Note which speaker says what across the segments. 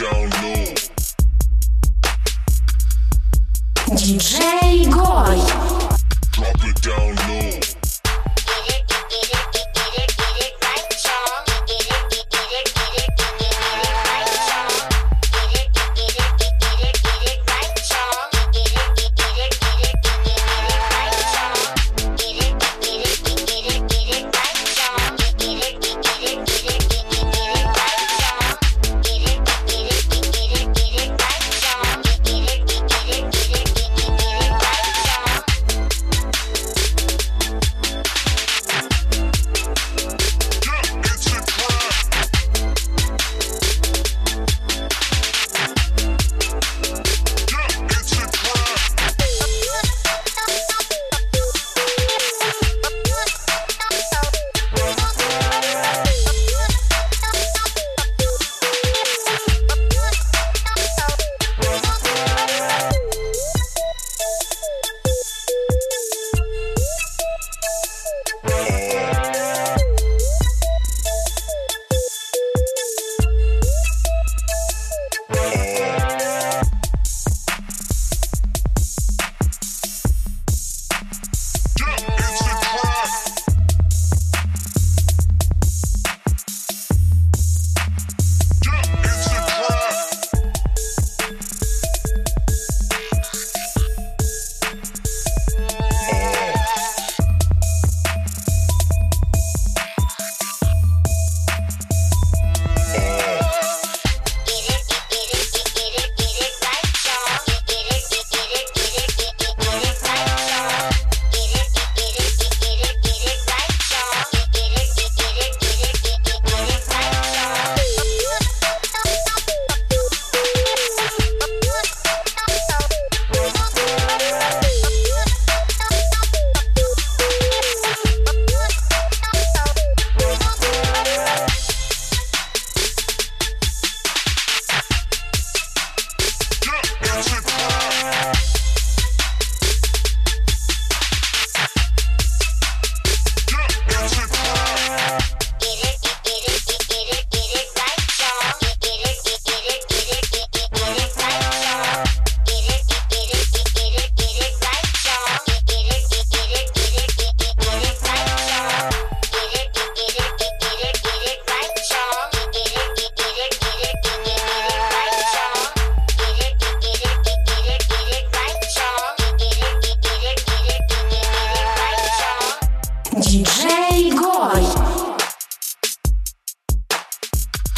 Speaker 1: down low.
Speaker 2: DJ Goy.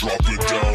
Speaker 1: Drop it down